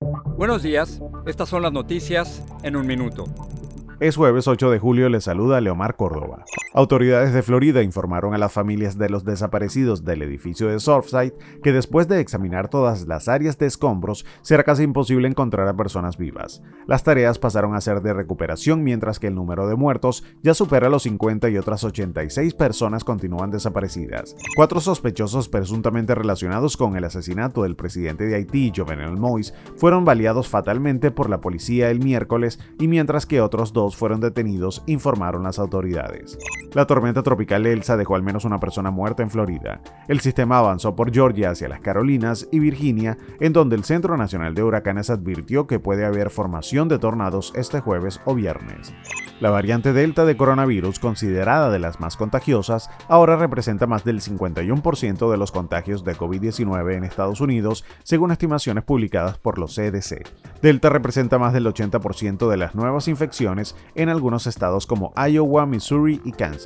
Buenos días, estas son las noticias en un minuto. Es jueves 8 de julio, le saluda Leomar Córdoba. Autoridades de Florida informaron a las familias de los desaparecidos del edificio de Surfside que después de examinar todas las áreas de escombros, será casi imposible encontrar a personas vivas. Las tareas pasaron a ser de recuperación mientras que el número de muertos ya supera los 50 y otras 86 personas continúan desaparecidas. Cuatro sospechosos presuntamente relacionados con el asesinato del presidente de Haití, Jovenel Moïse, fueron baleados fatalmente por la policía el miércoles y mientras que otros dos fueron detenidos, informaron las autoridades. La tormenta tropical Elsa dejó al menos una persona muerta en Florida. El sistema avanzó por Georgia hacia las Carolinas y Virginia, en donde el Centro Nacional de Huracanes advirtió que puede haber formación de tornados este jueves o viernes. La variante Delta de coronavirus, considerada de las más contagiosas, ahora representa más del 51% de los contagios de COVID-19 en Estados Unidos, según estimaciones publicadas por los CDC. Delta representa más del 80% de las nuevas infecciones en algunos estados como Iowa, Missouri y Kansas.